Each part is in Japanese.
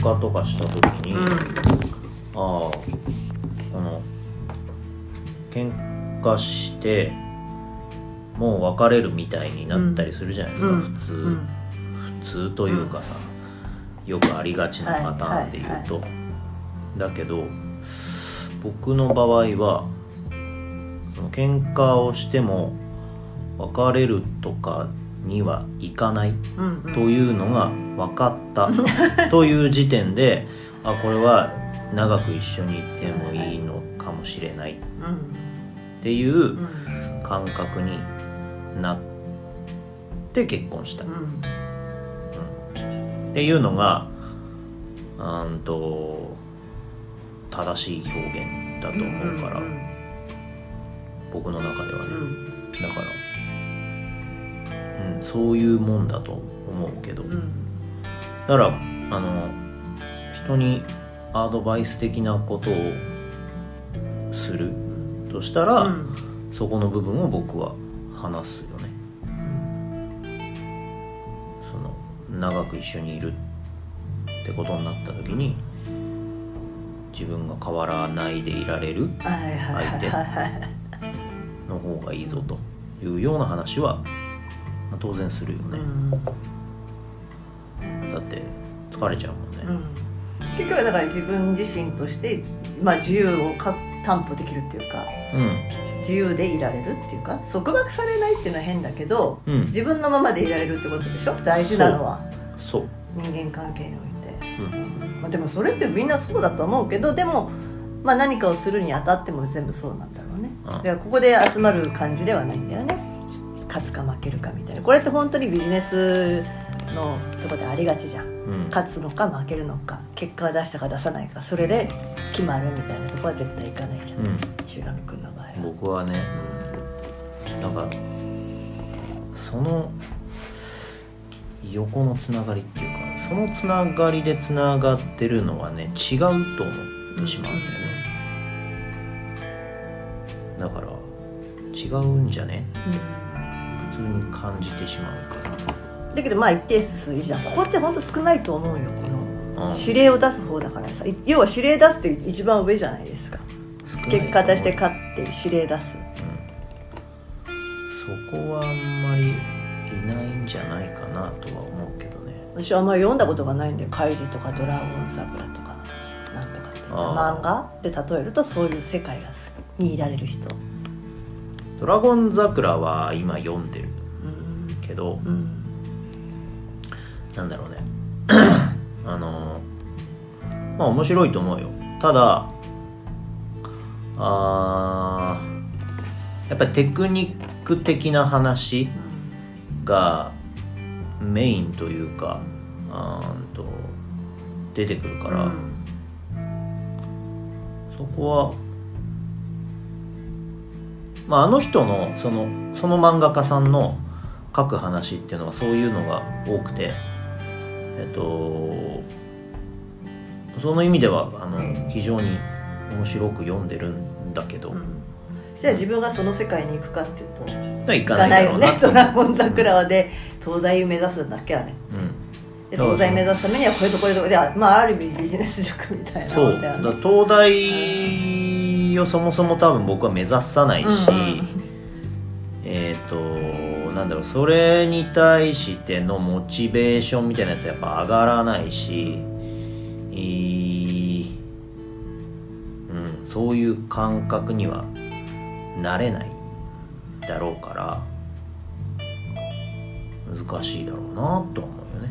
嘩とかした時に、うん。ああこの喧嘩してもう別れるみたいになったりするじゃないですか、うん。普通、うん。普通というかさ、よくありがちなパターンで言うと、だけど僕の場合はその喧嘩をしても別れるとかにはいかないうんうん。というのが分かった という時点であこれは長く一緒にいてもいいのかもしれない。っうんていううん感覚になって結婚した、うん。っていうのがうんと正しい表現だと思うから、うん僕の中ではね、うん。だから、うん、そういうもんだと思うけど、だうんからあの人にアドバイス的なことをする。としたら、うん。そこの部分を僕は話すよね。その長く一緒にいるってことになった時に自分が変わらないでいられるはいはいはいはいはいの方がいいぞというような話は、まあ当然するよね、だって疲れちゃうもんね、うん。結局はだから自分自身として、まあ、自由をか担保できるっていうかうん。自由でいられるっていうか束縛されないっていうのは変だけどうん。自分のままでいられるってことでしょ？大事なのは。そう、人間関係において、うん。まあ、でもそれってみんなそうだと思うけどでも、まあ、何かをするにあたっても全部そうなんだろうね。うんだからここで集まる感じではないんだよね。勝つか負けるかみたいな。これって本当にビジネスのとこでありがちじゃん。うん。勝つのか負けるのか結果を出したか出さないかそれで決まるみたいなとこは絶対いかないじゃん、うん、石上君の場合は、僕はねなんかその横のつながりっていうかそのつながりでつながってるのはね違うと思ってしまうんだよね。だから違うんじゃね？普通に感じてしまうかうんだけどまあ一定数いるじゃん。ここって本当少ないと思うよ。この指令を出す方だからさ。い要は指令出すって一番上じゃないですか。結果出して勝って指令出す。そこはあんまりいないんじゃないかなとは思うけどね。私はあんまり読んだことがないんで「カイジ」とか「ドラゴン桜」とかなんとかって。あ漫画で例えるとそういう世界が好きにいられる人。ドラゴン桜は今読んでるうん。けどうんなんだろうね。あのまあ面白いと思うよ。ただあーやっぱりテクニック的な話がメインというかあーんと出てくるから、うん。そこはまああの人のそのその漫画家さんの書く話っていうのはそういうのが多くてえっとその意味ではあの非常に面白く読んでるんだけど、うん。じゃあ自分がその世界に行くかっていうといか行かないよね。とドラゴン桜はで東大目指すんだっけあれ。うん。で東大目指すためにはこれとこれとこれであまあある意味ビジネス塾みたいなそう。だ東大をそもそも多分僕は目指さないし、うんうん。えっ、となんだろうそれに対してのモチベーションみたいなやつやっぱ上がらないしうん、そういう感覚にはなれないだろうから難しいだろうなとは思うよ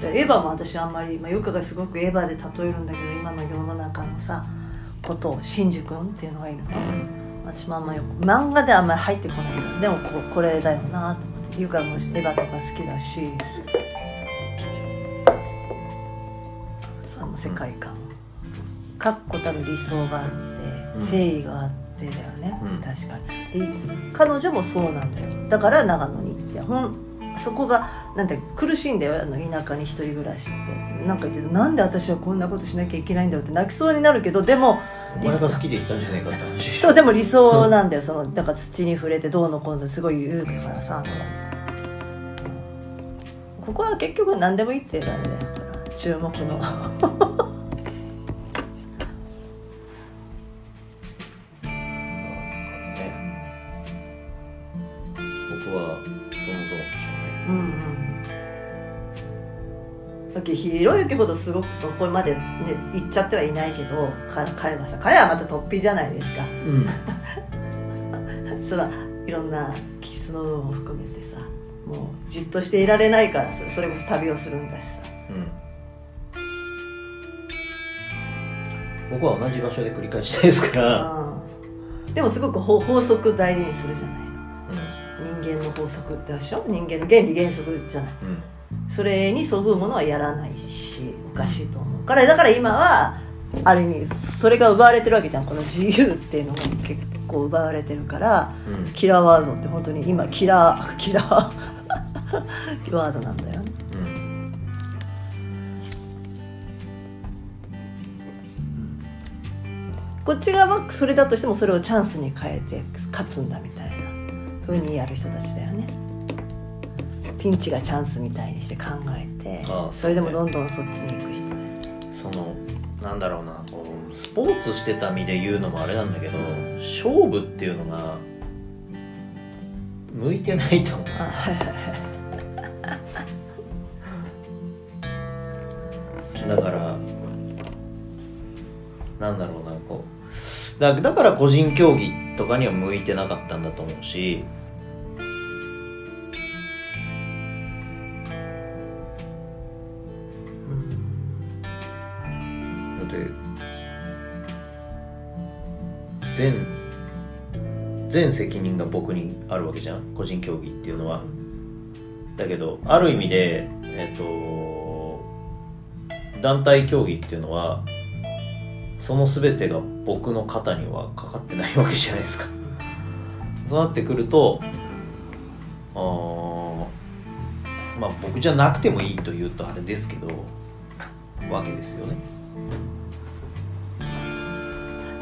ね。エヴァも私あんまり、まあ、よくがすごくエヴァで例えるんだけど今の世の中のさことをシンジ君っていうのがいるの。私もあんまよく漫画ではあんまり入ってこないからでもここれだよなと思って。ゆかもエヴァとか好きだし。その世界観。確固たる理想があってうん。誠意があってだよね、うん。確かに。で彼女もそうなんだよ。だから長野に行って。ほんそこがなんて苦しいんだよ。あの田舎に一人暮らしって。なんか言ってたなんで私はこんなことしなきゃいけないんだろうって泣きそうになるけどでもお前が好きで行ったんじゃないかって話。そうでも理想なんだよ。そのだから土に触れてどうのこうのすごい言うからさここは結局何でもいいっていうあれだよ注目の。ひろゆきほどすごくそこまで、ね、行っちゃってはいないけどか彼はさ彼はまた突飛じゃないですか。うん。そのいろんな気質の部分を含めてさもうじっとしていられないからそれそれこそ旅をするんだしさ。うん。僕は同じ場所で繰り返したいですから、うん。でもすごく法法則大事にするじゃないうん。人間の法則ってでしょ？人間の原理原則じゃない。うんそれにそぐうものはやらないしおかしいと思うから。だから今はある意味それが奪われてるわけじゃん。この自由っていうのが結構奪われてるから、うん。キラーワードって本当に今キラー キラーワードなんだよね。うんこっち側はそれだとしてもそれをチャンスに変えて勝つんだみたいな風にやる人たちだよねピンチがチャンスみたいにして考えてそれでもどんどんそっちに行く人。そのなんだろうなこうスポーツしてた身で言うのもあれなんだけど勝負っていうのが向いてないと思う。だからなんだろうなこう。だだから個人競技とかには向いてなかったんだと思うし全全責任が僕にあるわけじゃん。個人競技っていうのは。だけどある意味でえっ、と団体競技っていうのはその全てが僕の肩にはかかってないわけじゃないですか。そうなってくるとあまあ僕じゃなくてもいいというとあれですけどわけですよね。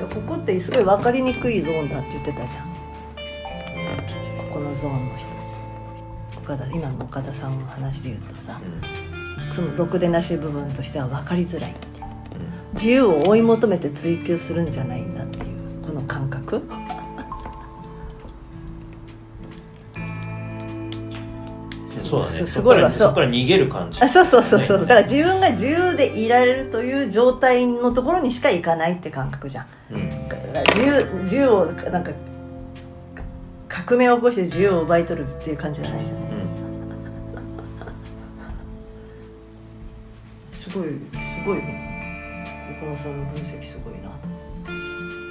でここってすごい分かりにくいゾーンだって言ってたじゃん。ここのゾーンの人。岡田今の岡田さんの話で言うとさうん。そのろくでなし部分としては分かりづらいって。うん。自由を追い求めて追求するんじゃないんだっていうこの感覚そうだね。すすごいわ。そう。そこから逃げる感じ。あそうそうそうそう。だから自分が自由でいられるという状態のところにしか行かないって感覚じゃん。うん自由自由をなんか革命を起こして自由を奪い取るっていう感じじゃないじゃん。うん。すごいすごいね。岡田さんの分析すごいなと。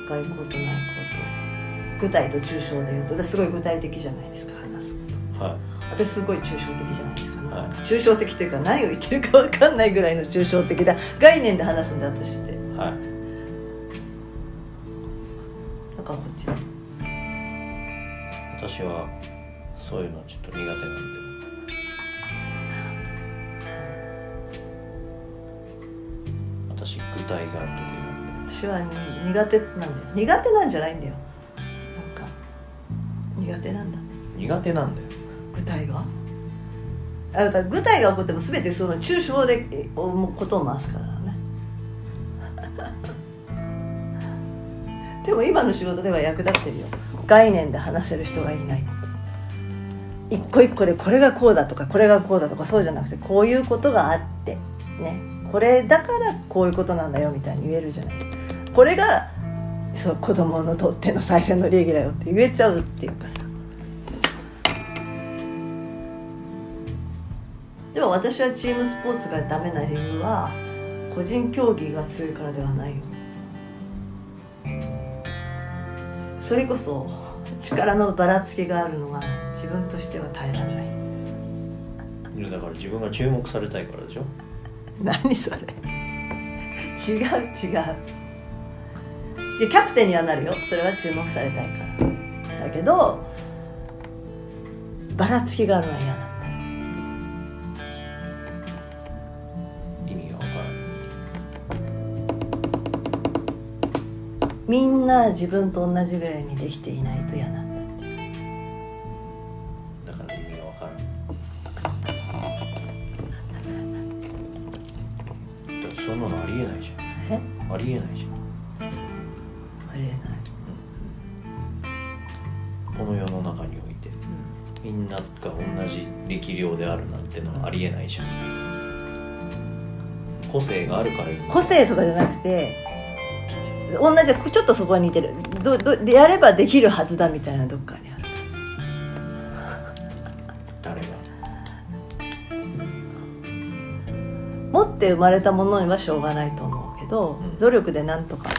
外交と内交と。具体と抽象で言うとですごい具体的じゃないですか話すこと。はい私すごい抽象的じゃないですか、はい抽象的というか何を言ってるか分かんないぐらいの抽象的な概念で話すんだとして。はい。だからこっち私はそういうのちょっと苦手なんで。私具体が私はに苦手なんだよ。苦手なんじゃないんだよ。なんか苦手なんだ苦手なんだよ具体が？だから具体が起こっても全てその抽象で思うことを回すからね。でも今の仕事では役立ってるよ。概念で話せる人がいない。一個一個でこれがこうだとかこれがこうだとかそうじゃなくてこういうことがあってね。これだからこういうことなんだよみたいに言えるじゃない。これがそう子供のとっての最善の利益だよって言えちゃうっていうかさ。私はチームスポーツがダメな理由は個人競技が強いからではないよ。それこそ力のばらつきがあるのが自分としては耐えられない。いやだから自分が注目されたいからでしょ？何それ？違う違う。でキャプテンにはなるよ。それは注目されたいから。だけどばらつきがあるのは嫌なみんな自分と同じぐらいにできていないと嫌なんだって。だから意味が分からん。だってそんなのありえないじゃん。ありえないじゃん。ありえない、うん、この世の中において、みんなが同じ力量であるなんてのはありえないじゃん。個性があるからいい個性とかじゃなくて同じちょっとそこは似てる。どどでやればできるはずだみたいなどっかにある。誰が？持って生まれたものにはしょうがないと思うけど、うん。努力でなんとか